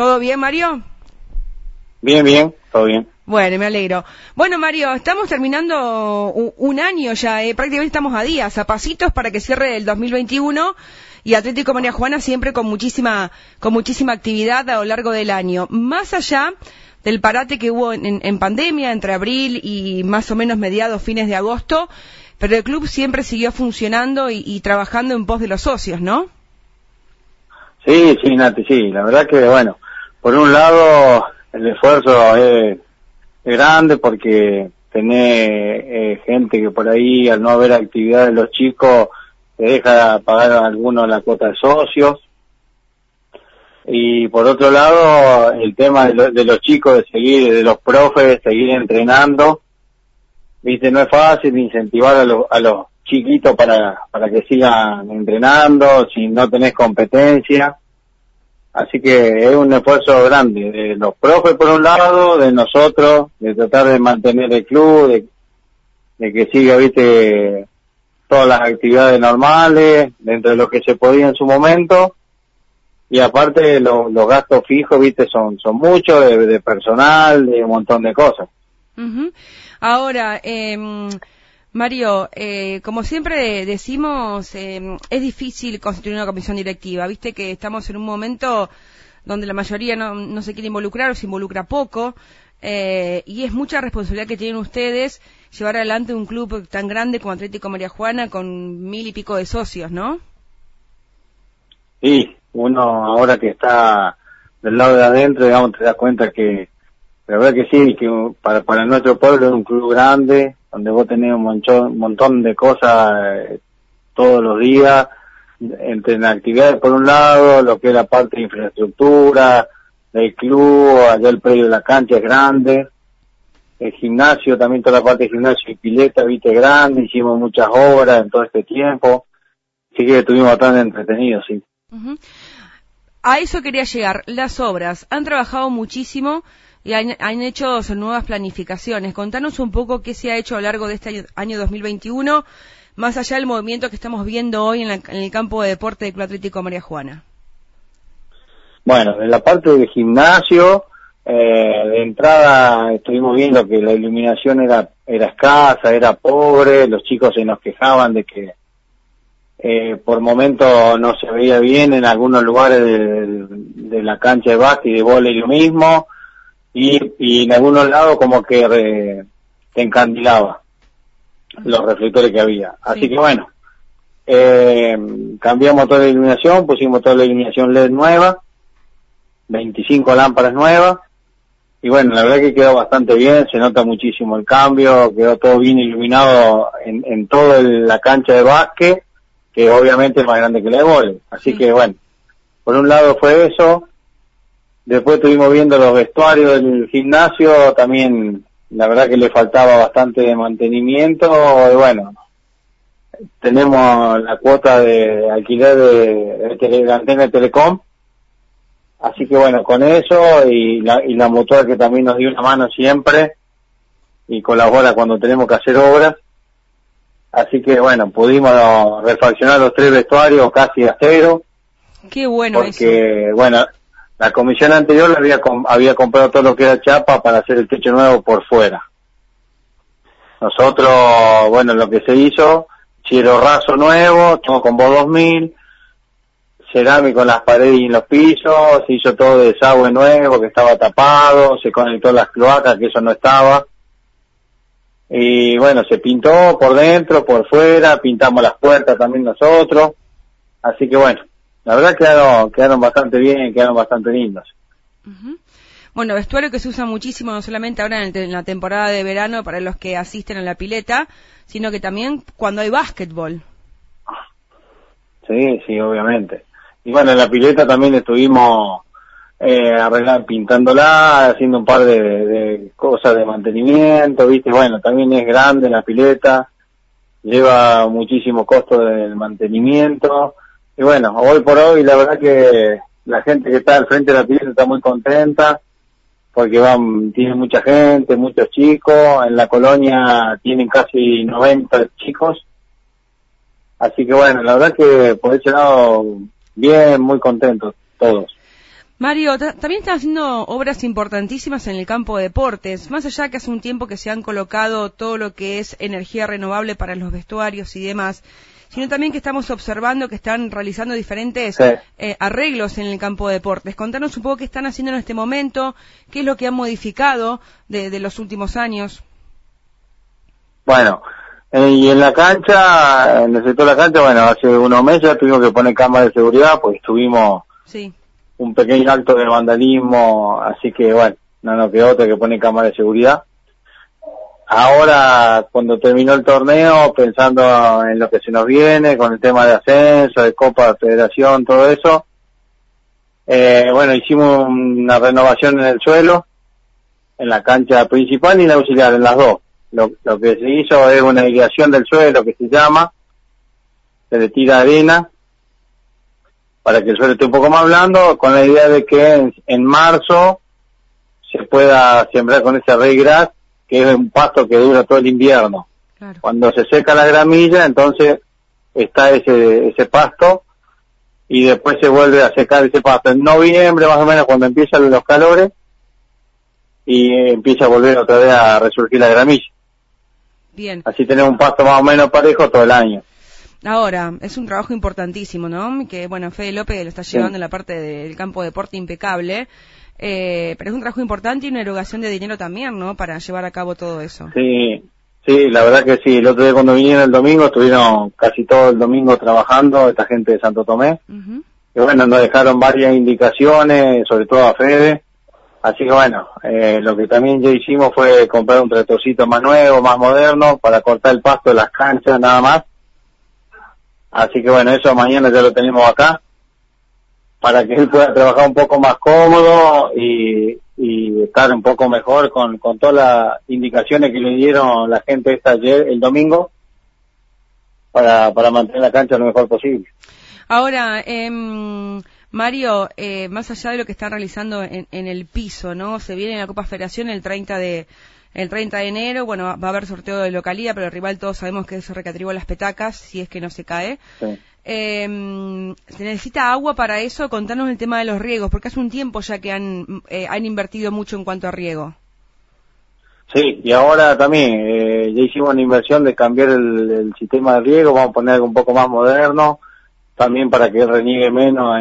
¿Todo bien, Mario? Bien, bien, todo bien. Bueno, me alegro. Bueno, Mario, estamos terminando un, año ya, eh, prácticamente estamos a días, a pasitos para que cierre el 2021 y Atlético María Juana siempre con muchísima, con muchísima actividad a lo largo del año. Más allá del parate que hubo en, pandemia entre abril y más o menos mediados, fines de agosto, pero el club siempre siguió funcionando y, trabajando en pos de los socios, ¿no? Sí, sí, Nati, sí. La verdad que, bueno, por un lado el esfuerzo es, grande porque tenés eh, gente que por ahí al no haber actividad de los chicos te deja pagar a algunos la cuota de socios y por otro lado el tema de, los chicos de seguir, de los profes, de seguir entrenando, viste, no es fácil incentivar a, los a los chiquitos para, para que sigan entrenando, si no tenés competencia. Así que es un esfuerzo grande de los profes por un lado, de nosotros, de tratar de mantener el club, de, de que siga, viste, todas las actividades normales, dentro de lo que se podía en su momento, y aparte los gastos fijos, viste, son, son muchos, de, personal, de un montón de cosas. Ahora, eh, Mario, eh, como siempre decimos, eh, es difícil constituir una comisión directiva. Viste que estamos en un momento donde la mayoría no, no se quiere involucrar o se involucra poco. Eh, y es mucha responsabilidad que tienen ustedes llevar adelante un club tan grande como Atlético María Juana con mil y pico de socios, ¿no? Sí, uno ahora que está del lado de adentro, digamos, te das cuenta que, la verdad que sí, que para, para nuestro pueblo es un club grande, donde vos tenés un montón, montón de cosas eh, todos los días, entre actividades por un lado, lo que es la parte de infraestructura, del club, allá el predio de la cancha es grande, el gimnasio, también toda la parte de gimnasio y pileta, viste, grande, hicimos muchas obras en todo este tiempo, así que estuvimos bastante entretenidos, sí. A eso quería llegar. Las obras han trabajado muchísimo y han, hecho nuevas planificaciones. Contanos un poco qué se ha hecho a lo largo de este año, 2021, más allá del movimiento que estamos viendo hoy en, el campo de deporte del Club Atlético María Juana. Bueno, en la parte del gimnasio, eh, de entrada estuvimos viendo que la iluminación era, era escasa, era pobre, los chicos se nos quejaban de que eh, por momento no se veía bien en algunos lugares de, la cancha de básquet y de volei lo mismo y, en algunos lados como que se encandilaba los reflectores que había. Así que bueno eh, cambiamos toda la iluminación pusimos toda la iluminación LED nueva 25 lámparas nuevas y bueno la verdad que quedó bastante bien se nota muchísimo el cambio quedó todo bien iluminado en, en toda la cancha de básquet que obviamente es más grande que la de Así que bueno, por un lado fue eso, después estuvimos viendo los vestuarios del gimnasio, también la verdad que le faltaba bastante de mantenimiento, y bueno, tenemos la cuota de alquiler de, de, antena de Telecom, así que bueno, con eso y la, y la motora que también nos dio una mano siempre y colabora cuando tenemos que hacer obras, Así que bueno, pudimos refaccionar los tres vestuarios casi a cero. Qué bueno porque, bueno, la comisión anterior había, había comprado todo lo que era chapa para hacer el techo nuevo por fuera. Nosotros, bueno, lo que se hizo, cielo raso nuevo, todo con voz 2000, cerámico en las paredes y en los pisos, se hizo todo de desagüe nuevo que estaba tapado, se conectó las cloacas que eso no estaba y bueno, se pintó por dentro, por fuera, pintamos las puertas también nosotros, así que bueno, la verdad quedaron, quedaron bastante bien, quedaron bastante lindos. Bueno, vestuario que se usa muchísimo, no solamente ahora en, la temporada de verano para los que asisten a la pileta, sino que también cuando hay básquetbol. Sí, sí, obviamente. Y bueno, en la pileta también estuvimos eh, arreglar, pintándola, haciendo un par de, cosas de mantenimiento, viste, bueno, también es grande la pileta, lleva muchísimo costo del mantenimiento, y bueno, hoy por hoy la verdad que la gente que está al frente de la pileta está muy contenta, porque van, tiene mucha gente, muchos chicos, en la colonia tienen casi 90 chicos, así que bueno, la verdad que por ese lado, bien, muy contentos todos. Mario, también están haciendo obras importantísimas en el campo de deportes, más allá que hace un tiempo que se han colocado todo lo que es energía renovable para los vestuarios y demás, sino también que estamos observando que están realizando diferentes eh, arreglos en el campo de deportes. Contanos un poco qué están haciendo en este momento, qué es lo que han modificado de, los últimos años. Bueno, eh, y en la cancha, en el sector de la cancha, bueno, hace unos meses tuvimos que poner cámaras de seguridad, pues estuvimos sí un pequeño acto de vandalismo, así que bueno, no nos quedó otra que pone cámara de seguridad. Ahora, cuando terminó el torneo, pensando en lo que se nos viene, con el tema de ascenso, de Copa, de Federación, todo eso, eh, bueno, hicimos una renovación en el suelo, en la cancha principal y en la auxiliar, en las dos. Lo, que se hizo es una irrigación del suelo que se llama, se le tira arena para que el suelo esté un poco más blando, con la idea de que en, marzo se pueda sembrar con ese rey gras, que es un pasto que dura todo el invierno. Cuando se seca la gramilla, entonces está ese, ese pasto y después se vuelve a secar ese pasto. En noviembre, más o menos, cuando empiezan los calores, y empieza a volver otra vez a resurgir la gramilla. Bien. Así tenemos un pasto más o menos parejo todo el año. Ahora, es un trabajo importantísimo, ¿no? Que, bueno, Fede López lo está llevando en la parte del campo de deporte impecable, eh, pero es un trabajo importante y una erogación de dinero también, ¿no? Para llevar a cabo todo eso. Sí, sí, la verdad que sí. El otro día cuando vinieron el domingo, estuvieron casi todo el domingo trabajando esta gente de Santo Tomé. Y bueno, nos dejaron varias indicaciones, sobre todo a Fede. Así que bueno, eh, lo que también ya hicimos fue comprar un tractorcito más nuevo, más moderno, para cortar el pasto de las canchas nada más Así que bueno, eso mañana ya lo tenemos acá para que él pueda trabajar un poco más cómodo y, estar un poco mejor con, con todas las indicaciones que le dieron la gente esta ayer, el domingo, para, para mantener la cancha lo mejor posible. Ahora, eh, Mario, eh, más allá de lo que están realizando en, en, el piso, ¿no? Se viene la Copa Federación el 30 de, el 30 de enero, bueno, va a haber sorteo de localía, pero el rival todos sabemos que es recatribo las petacas, si es que no se cae. Em, ¿Se necesita agua para eso? Contanos el tema de los riegos, porque hace un tiempo ya que han, eh, han invertido mucho en cuanto a riego. Sí, y ahora también eh, ya hicimos una inversión de cambiar el, el, sistema de riego, vamos a poner algo un poco más moderno, también para que reniegue menos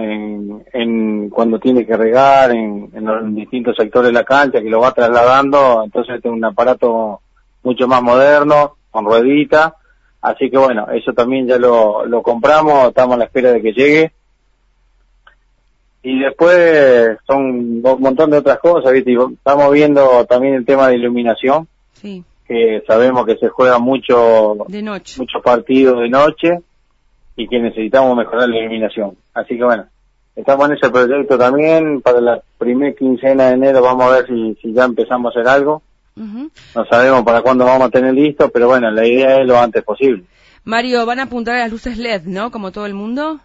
en, cuando tiene que regar en, en, los distintos sectores de la cancha, que lo va trasladando, entonces tiene un aparato mucho más moderno, con ruedita, así que bueno, eso también ya lo, lo compramos, estamos a la espera de que llegue. Y después son un montón de otras cosas, ¿viste? estamos viendo también el tema de iluminación, sí. que sabemos que se juega mucho, de noche. muchos partidos de noche, y que necesitamos mejorar la iluminación. Así que bueno, estamos en ese proyecto también. Para la primera quincena de enero vamos a ver si, si ya empezamos a hacer algo. No sabemos para cuándo vamos a tener listo, pero bueno, la idea es lo antes posible. Mario, van a apuntar a las luces LED, ¿no? Como todo el mundo.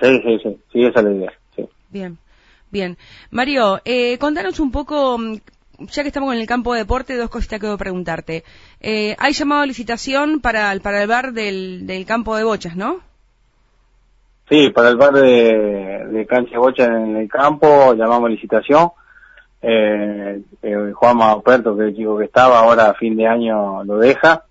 Sí, sí, sí, sí, esa es la idea. Sí. Bien, bien. Mario, eh, contanos un poco mm, ya que estamos en el campo de deporte, dos cositas que debo preguntarte. Eh, hay llamado a licitación para, para el bar del, del campo de bochas, ¿no? Sí, para el bar de, de cancha de bochas en el campo llamamos a licitación. Eh, eh, Juan Operto, que el chico que estaba, ahora a fin de año lo deja.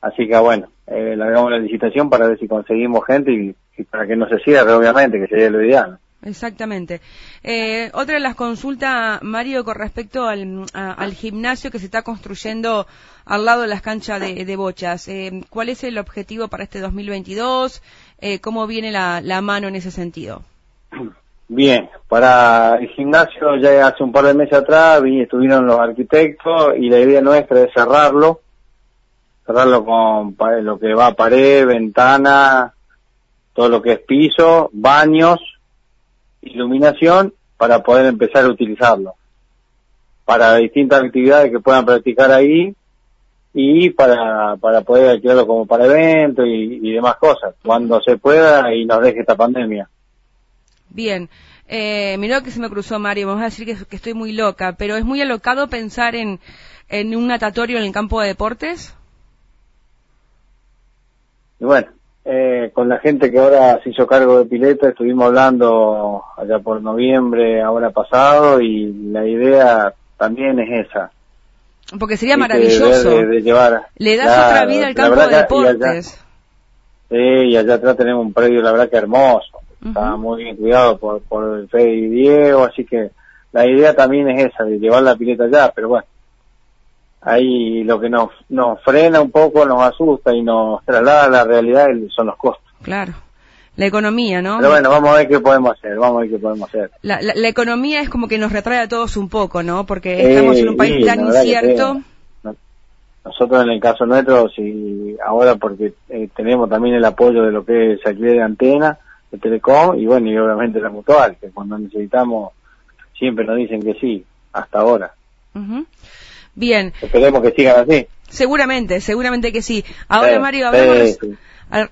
Así que bueno, eh, largamos la licitación para ver si conseguimos gente y, y para que no se cierre, obviamente, que sería lo ideal. Exactamente. Eh, otra de las consultas, Mario, con respecto al, al, gimnasio que se está construyendo al lado de las canchas de, bochas. Eh, ¿Cuál es el objetivo para este 2022? Eh, ¿Cómo viene la, la, mano en ese sentido? Bien, para el gimnasio ya hace un par de meses atrás estuvieron los arquitectos y la idea nuestra es cerrarlo, cerrarlo con lo que va a pared, ventana, todo lo que es piso, baños, iluminación para poder empezar a utilizarlo para distintas actividades que puedan practicar ahí y para, para poder alquilarlo como para eventos y, demás cosas, cuando se pueda y nos deje esta pandemia. Bien, eh, mirá que se me cruzó Mario, vamos a decir que, que, estoy muy loca, pero es muy alocado pensar en, en un natatorio en el campo de deportes. Y bueno, eh, con la gente que ahora se hizo cargo de pileta, estuvimos hablando allá por noviembre, ahora pasado, y la idea también es esa. Porque sería maravilloso. De, llevar, Le das otra vida al campo de deportes. sí, y allá atrás tenemos un predio, la verdad que hermoso. Está muy bien cuidado por, por el Fede y Diego, así que la idea también es esa, de llevar la pileta allá, pero bueno, ahí lo que nos, nos frena un poco, nos asusta y nos traslada a la realidad son los costos. Claro. La economía, ¿no? Pero bueno, vamos a ver qué podemos hacer, vamos a ver qué podemos hacer. La, la, economía es como que nos retrae a todos un poco, ¿no? Porque estamos en un país tan incierto. Nosotros en el caso nuestro, si ahora porque eh, tenemos también el apoyo de lo que es alquiler de antena, de Telecom, y bueno, y obviamente la mutual, que cuando necesitamos siempre nos dicen que sí, hasta ahora. Bien. Esperemos que sigan así. Seguramente, seguramente que sí. Ahora, Mario, hablamos,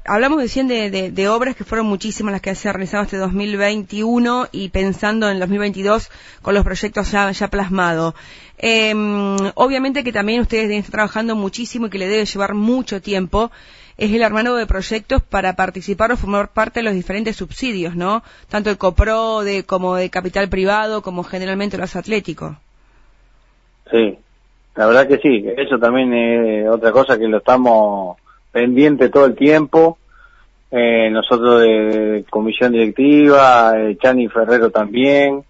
hablamos recién de, de, obras que fueron muchísimas las que se han realizado este 2021 y pensando en el 2022 con los proyectos ya, ya plasmados. Em, obviamente que también ustedes están trabajando muchísimo y que le debe llevar mucho tiempo es el hermano de proyectos para participar o formar parte de los diferentes subsidios, ¿no? Tanto el COPRO de, como de capital privado, como generalmente los atléticos. Sí, la verdad que sí, eso también es otra cosa que lo estamos pendiente todo el tiempo. Eh, nosotros de, comisión directiva, eh, Chani Ferrero también,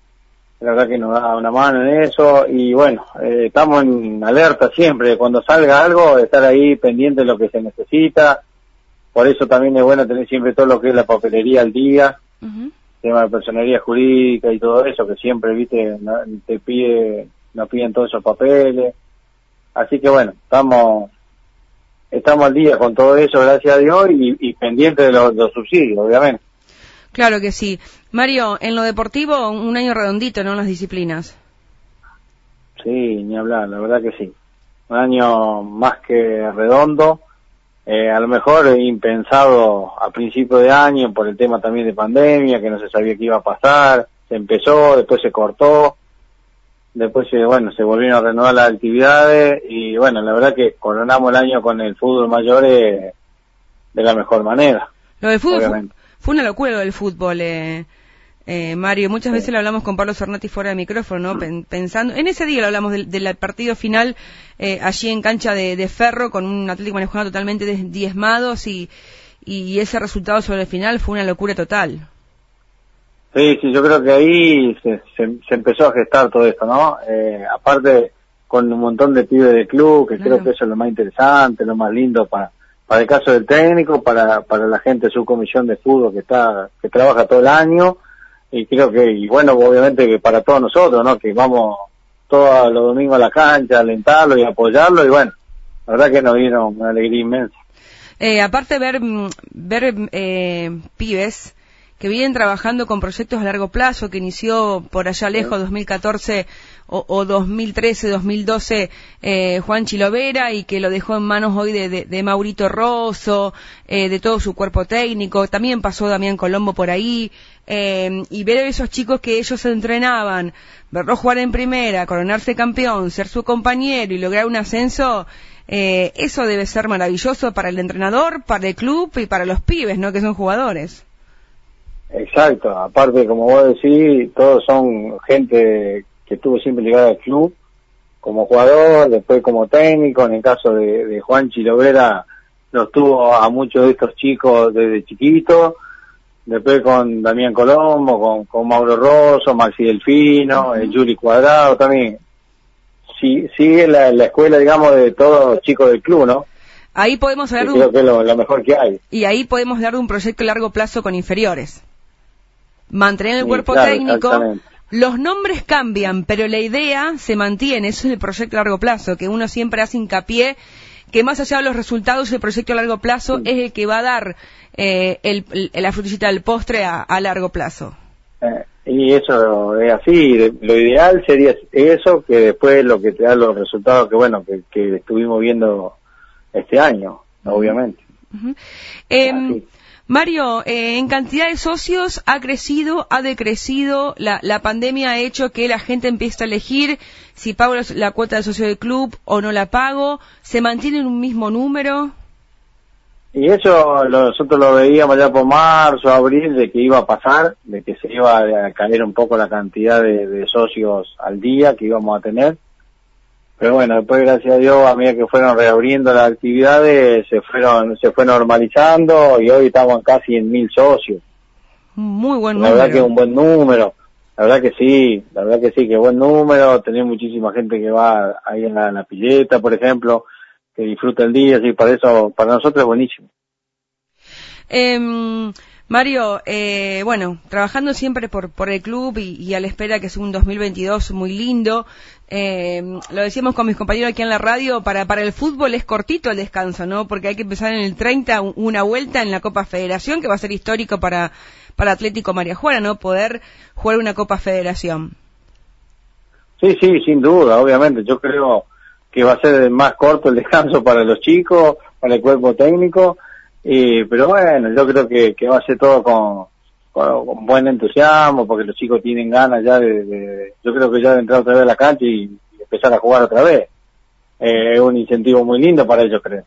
la verdad que nos da una mano en eso y bueno, eh, estamos en alerta siempre, cuando salga algo, estar ahí pendiente de lo que se necesita. Por eso también es bueno tener siempre todo lo que es la papelería al día, tema de personería jurídica y todo eso, que siempre, viste, te pide, nos piden todos esos papeles Así que bueno, estamos estamos al día con todo eso, gracias a Dios, y, y pendientes de los, subsidios, obviamente. Claro que sí. Mario, en lo deportivo, un año redondito, ¿no? En las disciplinas. Sí, ni hablar, la verdad que sí. Un año más que redondo, eh, a lo mejor impensado a principio de año por el tema también de pandemia, que no se sabía qué iba a pasar, se empezó, después se cortó, después bueno se volvieron a renovar las actividades y bueno la verdad que coronamos el año con el fútbol mayor eh, de la mejor manera lo del fútbol fue, una locura lo del fútbol eh, eh, Mario. Muchas veces lo hablamos con Pablo Zornati fuera de micrófono ¿no? pensando en ese día lo hablamos del, partido final allí en cancha de, Ferro con un Atlético Manejano totalmente diezmados y y ese resultado sobre el final fue una locura total. Sí, sí, yo creo que ahí se, se, empezó a gestar todo esto, ¿no? Eh, aparte con un montón de pibes de club, que creo que eso es lo más interesante, lo más lindo para para el caso del técnico, para para la gente de su comisión de fútbol que está que trabaja todo el año y creo que y bueno, obviamente que para todos nosotros, ¿no? Que vamos todos los domingos a la cancha a alentarlo y apoyarlo y bueno, la verdad que nos dieron una alegría inmensa. Eh, aparte ver mm, ver eh, pibes que vienen trabajando con proyectos a largo plazo, que inició por allá lejos, 2014 o, 2013, 2012, eh, Juan Chilovera, y que lo dejó en manos hoy de, Maurito Rosso, eh, de todo su cuerpo técnico. También pasó Damián Colombo por ahí. Eh, y ver a esos chicos que ellos entrenaban, verlo jugar en primera, coronarse campeón, ser su compañero y lograr un ascenso, eso debe ser maravilloso para el entrenador, para el club y para los pibes, ¿no? Que son jugadores. Exacto, aparte como vos decís, todos son gente que estuvo siempre ligada al club, como jugador, después como técnico, en el caso de, Juan Chilovera, los tuvo a muchos de estos chicos desde chiquitos, después con Damián Colombo, con, Mauro Rosso, Maxi Delfino, el Juli Cuadrado también. Sí, sigue la, escuela, digamos, de todos los chicos del club, ¿no? Ahí podemos hablar de un... que es lo, mejor que hay. Y ahí podemos dar un proyecto a largo plazo con inferiores mantener el cuerpo técnico. Los nombres cambian, pero la idea se mantiene. Eso es el proyecto a largo plazo, que uno siempre hace hincapié que más allá de los resultados, el proyecto a largo plazo es el que va a dar eh, el, la frutillita del postre a, largo plazo. Eh, y eso es así. Lo ideal sería eso, que después lo que te da los resultados que, bueno, que, estuvimos viendo este año, obviamente. Mario, eh, en cantidad de socios ha crecido, ha decrecido, la, la, pandemia ha hecho que la gente empiece a elegir si pago la, cuota de socio del club o no la pago, ¿se mantiene en un mismo número? Y eso nosotros lo veíamos ya por marzo, abril, de que iba a pasar, de que se iba a caer un poco la cantidad de, socios al día que íbamos a tener. Pero bueno, después gracias a Dios, a medida que fueron reabriendo las actividades, se fueron, se fue normalizando y hoy estamos casi en mil socios. Muy buen número. La verdad que es un buen número. La verdad que sí, la verdad que sí, que buen número. Tenemos muchísima gente que va ahí en la, en la pilleta, por ejemplo que disfruta el día, así para eso, para nosotros es buenísimo. Eh, Mario, eh, bueno, trabajando siempre por, por el club y, a la espera que es un 2022 muy lindo. Eh, lo decíamos con mis compañeros aquí en la radio, para, para el fútbol es cortito el descanso, ¿no? Porque hay que empezar en el 30 una vuelta en la Copa Federación, que va a ser histórico para, para Atlético María Juana, ¿no? Poder jugar una Copa Federación. Sí, sí, sin duda, obviamente. Yo creo que va a ser más corto el descanso para los chicos, para el cuerpo técnico, y, pero bueno, yo creo que, que va a ser todo con, con, buen entusiasmo, porque los chicos tienen ganas ya de, yo creo que ya de entrar otra vez a la cancha y, empezar a jugar otra vez. Eh, es un incentivo muy lindo para ellos, creo.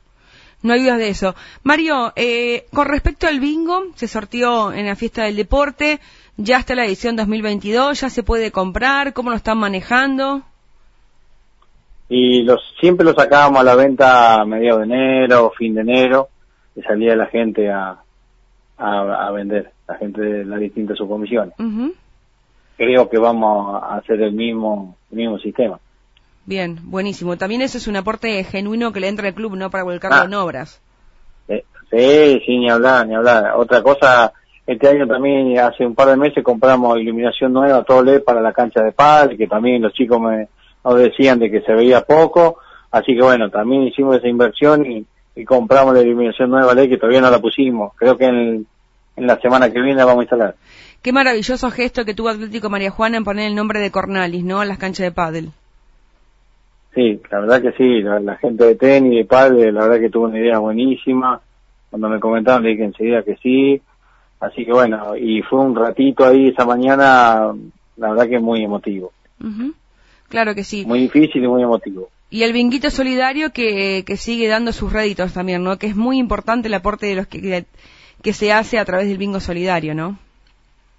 No hay dudas de eso. Mario, eh, con respecto al bingo, se sortió en la fiesta del deporte, ya está la edición 2022, ya se puede comprar, ¿cómo lo están manejando? y los siempre lo sacábamos a la venta a mediados de enero, fin de enero, y salía la gente a, a, vender, la gente de las distintas subcomisiones. Creo que vamos a hacer el mismo, mismo sistema. Bien, buenísimo. También ese es un aporte genuino que le entra al club, ¿no? Para volcarlo ah. en obras. sí, sí, ni hablar, ni hablar. Otra cosa, este año también, hace un par de meses, compramos iluminación nueva, todo LED para la cancha de pal, que también los chicos me, nos decían de que se veía poco, así que bueno, también hicimos esa inversión y, compramos la iluminación nueva ley que todavía no la pusimos, creo que en, la semana que viene la vamos a instalar. Qué maravilloso gesto que tuvo Atlético María Juana en poner el nombre de Cornalis, ¿no? A las canchas de pádel. Sí, la verdad que sí, la, gente de tenis, de pádel, la verdad que tuvo una idea buenísima. Cuando me comentaron le dije enseguida que sí. Así que bueno, y fue un ratito ahí esa mañana, la verdad que muy emotivo. Claro que sí. Muy difícil y muy emotivo. Y el vinguito solidario que, que sigue dando sus réditos también, ¿no? Que es muy importante el aporte de los que, que, se hace a través del bingo solidario, ¿no?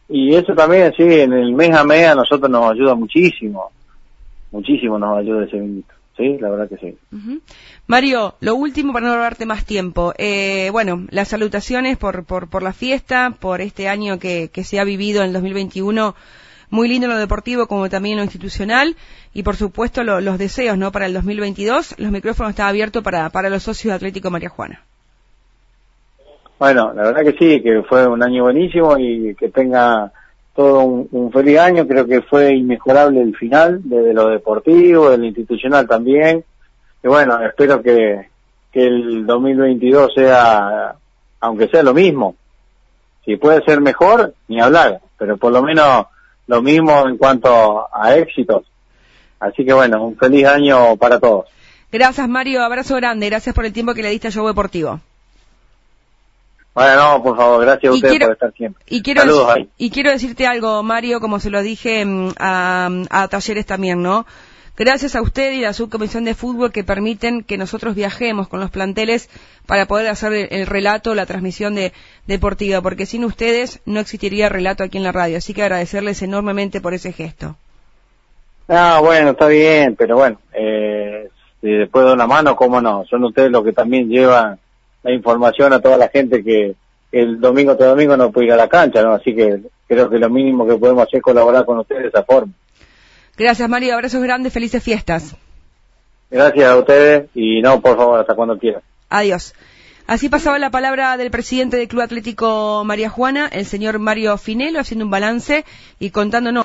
Y eso también, sí, en el mes a mes a nosotros nos ayuda muchísimo. Muchísimo nos ayuda ese vinguito. Sí, la verdad que sí. Mario, lo último para no robarte más tiempo. Eh, bueno, las salutaciones por, por, por la fiesta, por este año que, que se ha vivido en el 2021 muy lindo en lo deportivo como también en lo institucional y por supuesto los deseos no para el 2022 los micrófonos están abiertos para, para los socios de Atlético María Juana bueno la verdad que sí que fue un año buenísimo y que tenga todo un, feliz año creo que fue inmejorable el final desde lo deportivo de lo institucional también y bueno espero que que el 2022 sea aunque sea lo mismo si puede ser mejor ni hablar pero por lo menos lo mismo en cuanto a éxitos. Así que bueno, un feliz año para todos. Gracias Mario, abrazo grande, gracias por el tiempo que le diste a Show Deportivo. Bueno, no, por favor, gracias a ustedes por estar siempre. Y quiero, y quiero decirte algo, Mario, como se lo dije mm, a, a Talleres también, ¿no? Gracias a usted y a su comisión de fútbol que permiten que nosotros viajemos con los planteles para poder hacer el, relato, la transmisión de deportiva, porque sin ustedes no existiría relato aquí en la radio. Así que agradecerles enormemente por ese gesto. Ah, bueno, está bien, pero bueno, eh, si después de una mano, cómo no. Son ustedes los que también llevan la información a toda la gente que el domingo todo domingo no puede ir a la cancha, ¿no? Así que creo que lo mínimo que podemos hacer es colaborar con ustedes de esa forma. Gracias, Mario. Abrazos grandes. Felices fiestas. Gracias a ustedes y no, por favor, hasta cuando quieran. Adiós. Así pasaba la palabra del presidente del Club Atlético María Juana, el señor Mario Finelo, haciendo un balance y contándonos.